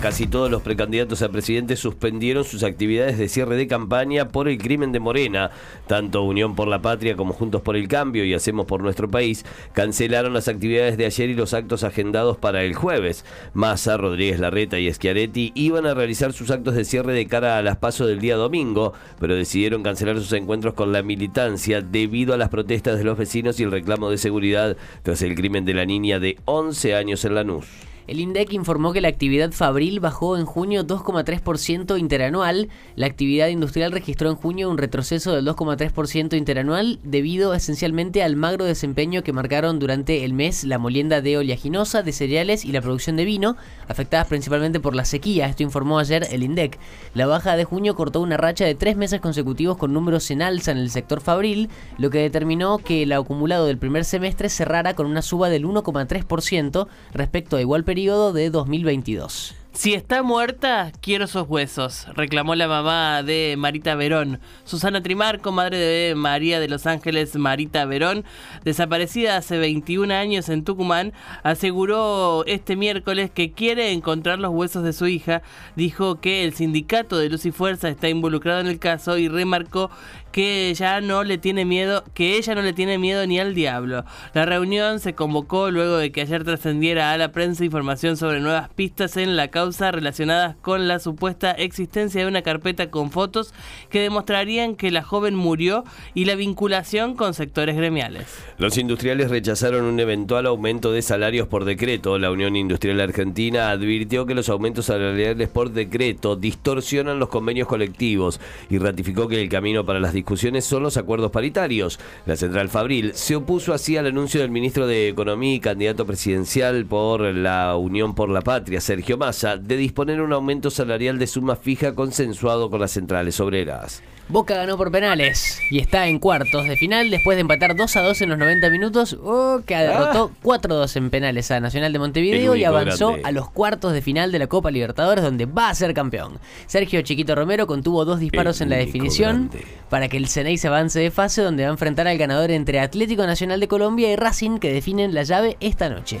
Casi todos los precandidatos a presidente suspendieron sus actividades de cierre de campaña por el crimen de Morena. Tanto Unión por la Patria como Juntos por el Cambio y Hacemos por Nuestro País cancelaron las actividades de ayer y los actos agendados para el jueves. Massa, Rodríguez Larreta y Schiaretti iban a realizar sus actos de cierre de cara a las pasos del día domingo, pero decidieron cancelar sus encuentros con la militancia debido a las protestas de los vecinos y el reclamo de seguridad tras el crimen de la niña de 11 años en Lanús. El INDEC informó que la actividad fabril bajó en junio 2,3% interanual. La actividad industrial registró en junio un retroceso del 2,3% interanual debido esencialmente al magro desempeño que marcaron durante el mes la molienda de oleaginosa, de cereales y la producción de vino, afectadas principalmente por la sequía. Esto informó ayer el INDEC. La baja de junio cortó una racha de tres meses consecutivos con números en alza en el sector fabril, lo que determinó que el acumulado del primer semestre cerrara con una suba del 1,3% respecto a igual periodo de 2022. Si está muerta, quiero esos huesos, reclamó la mamá de Marita Verón. Susana Trimarco, madre de María de los Ángeles Marita Verón, desaparecida hace 21 años en Tucumán, aseguró este miércoles que quiere encontrar los huesos de su hija. Dijo que el sindicato de Luz y Fuerza está involucrado en el caso y remarcó que ya no le tiene miedo, que ella no le tiene miedo ni al diablo. La reunión se convocó luego de que ayer trascendiera a la prensa información sobre nuevas pistas en la causa relacionadas con la supuesta existencia de una carpeta con fotos que demostrarían que la joven murió y la vinculación con sectores gremiales. Los industriales rechazaron un eventual aumento de salarios por decreto. La Unión Industrial Argentina advirtió que los aumentos salariales por decreto distorsionan los convenios colectivos y ratificó que el camino para las discusiones son los acuerdos paritarios. La central Fabril se opuso así al anuncio del ministro de Economía y candidato presidencial por la Unión por la Patria, Sergio Massa, de disponer un aumento salarial de suma fija consensuado con las centrales obreras. Boca ganó por penales y está en cuartos de final después de empatar 2 a 2 en los 90 minutos. Boca derrotó 4 a 2 en penales a Nacional de Montevideo y avanzó grande. a los cuartos de final de la Copa Libertadores donde va a ser campeón. Sergio Chiquito Romero contuvo dos disparos El en la definición grande. para que el Ceney se avance de fase donde va a enfrentar al ganador entre Atlético Nacional de Colombia y Racing que definen la llave esta noche.